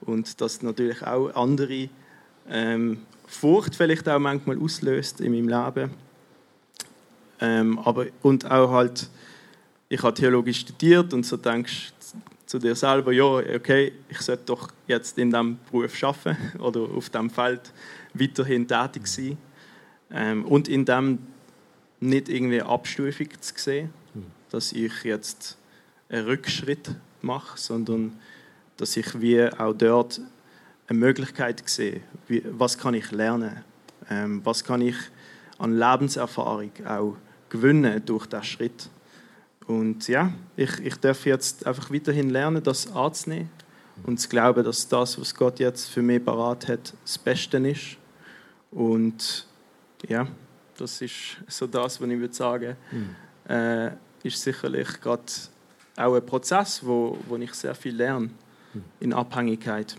[SPEAKER 3] und das natürlich auch andere ähm, Furcht vielleicht auch manchmal auslöst in meinem Leben. Ähm, aber, und auch halt, ich habe Theologie studiert und so denkst zu dir selber, ja, okay, ich sollte doch jetzt in diesem Beruf arbeiten oder auf diesem Feld weiterhin tätig sein. Ähm, und in dem nicht irgendwie abstufig zu sehen, hm. dass ich jetzt einen Rückschritt mache, sondern dass ich wie auch dort eine Möglichkeit sehe, wie, was kann ich lernen, ähm, was kann ich an Lebenserfahrung auch gewinnen durch diesen Schritt. Und ja, ich, ich darf jetzt einfach weiterhin lernen, das anzunehmen und zu glauben, dass das, was Gott jetzt für mich parat hat, das Beste ist. Und ja, das ist so das, was ich würde sagen, mhm. äh, ist sicherlich gerade auch ein Prozess, wo, wo ich sehr viel lerne, mhm. in Abhängigkeit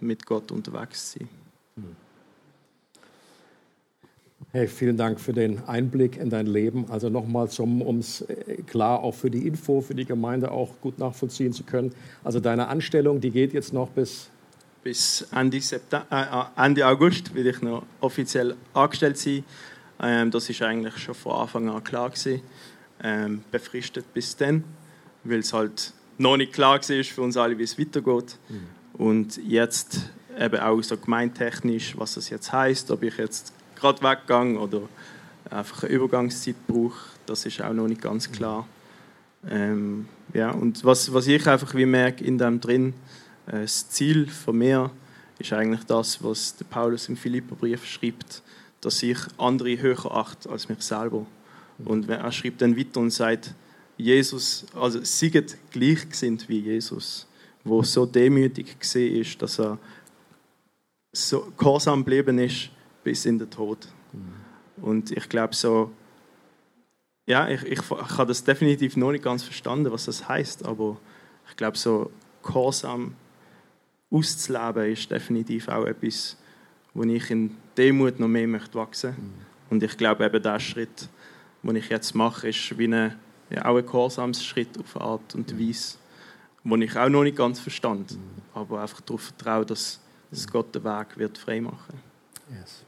[SPEAKER 3] mit Gott unterwegs zu sein. Mhm.
[SPEAKER 2] Hey, vielen Dank für den Einblick in dein Leben. Also nochmal, um es äh, klar auch für die Info, für die Gemeinde auch gut nachvollziehen zu können. Also deine Anstellung, die geht jetzt noch bis
[SPEAKER 3] bis Ende, September, äh, Ende August will ich noch offiziell angestellt sein. Ähm, das ist eigentlich schon von Anfang an klar gewesen. Ähm, befristet bis dann, weil es halt noch nicht klar war für uns alle, wie es weitergeht. Mhm. Und jetzt eben auch so gemeintechnisch, was das jetzt heißt, ob ich jetzt gerade weggehe oder einfach eine Übergangszeit brauche, das ist auch noch nicht ganz klar. Ähm, ja, und was, was ich einfach wie merke in dem drin, äh, das Ziel von mir ist eigentlich das, was der Paulus im Philipperbrief schreibt, dass ich andere höher achte als mich selber. Und er schreibt dann weiter und sagt, Jesus, also sieget gleich sind wie Jesus, wo so demütig gesehen ist, dass er so gehorsam geblieben ist bis in den Tod. Und ich glaube so, ja, ich, ich, ich habe das definitiv noch nicht ganz verstanden, was das heißt, aber ich glaube so gehorsam auszuleben ist definitiv auch etwas, wo ich in Demut noch mehr möchte wachsen möchte. Und ich glaube eben der Schritt, den ich jetzt mache, ist wie eine, ja, auch ein gehorsamsschritt auf eine Art und Weise, den ich auch noch nicht ganz verstand, aber einfach darauf vertraue, dass, dass Gott den Weg wird frei machen. Yes.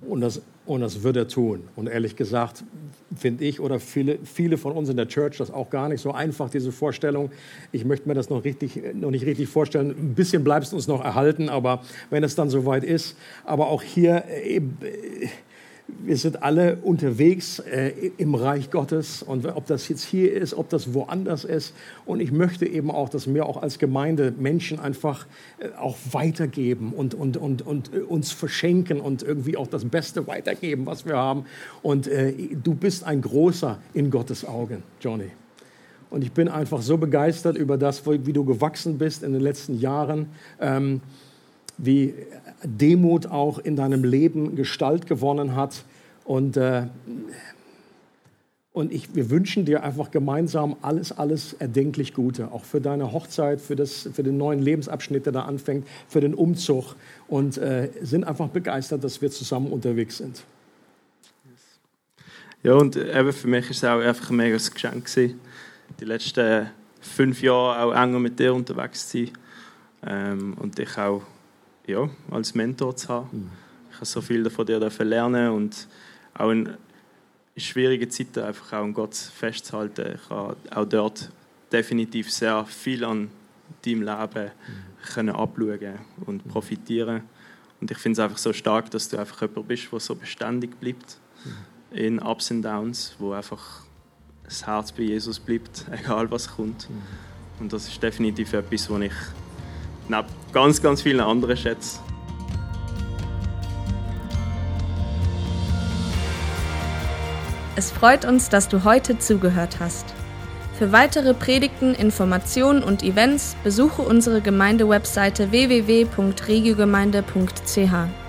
[SPEAKER 2] Und das, und das wird er tun. Und ehrlich gesagt, finde ich oder viele, viele von uns in der Church das auch gar nicht so einfach, diese Vorstellung. Ich möchte mir das noch, richtig, noch nicht richtig vorstellen. Ein bisschen bleibt es uns noch erhalten, aber wenn es dann soweit ist. Aber auch hier, äh, wir sind alle unterwegs äh, im Reich Gottes und ob das jetzt hier ist, ob das woanders ist. Und ich möchte eben auch, dass wir auch als Gemeinde Menschen einfach äh, auch weitergeben und, und, und, und äh, uns verschenken und irgendwie auch das Beste weitergeben, was wir haben. Und äh, du bist ein großer in Gottes Augen, Johnny. Und ich bin einfach so begeistert über das, wie du gewachsen bist in den letzten Jahren. Ähm, wie Demut auch in deinem Leben Gestalt gewonnen hat. Und, äh, und ich, wir wünschen dir einfach gemeinsam alles, alles erdenklich Gute, auch für deine Hochzeit, für, das, für den neuen Lebensabschnitt, der da anfängt, für den Umzug. Und äh, sind einfach begeistert, dass wir zusammen unterwegs sind.
[SPEAKER 3] Ja, und eben für mich war es auch einfach ein mega Geschenk gewesen, die letzten fünf Jahre auch enger mit dir unterwegs zu sein. Ähm, und dich auch ja, als Mentor zu haben. Mhm. Ich habe so viel von dir lernen und auch in schwierigen Zeiten einfach auch an Gott festzuhalten. Ich habe auch dort definitiv sehr viel an deinem Leben mhm. können abschauen und mhm. profitieren. Und ich finde es einfach so stark, dass du einfach jemand bist, der so beständig bleibt mhm. in Ups und Downs, wo einfach das Herz bei Jesus bleibt, egal was kommt. Und das ist definitiv etwas, was ich neben ganz, ganz vielen anderen schätze.
[SPEAKER 1] Es freut uns, dass du heute zugehört hast. Für weitere Predigten, Informationen und Events besuche unsere Gemeindewebseite www.regiogemeinde.ch.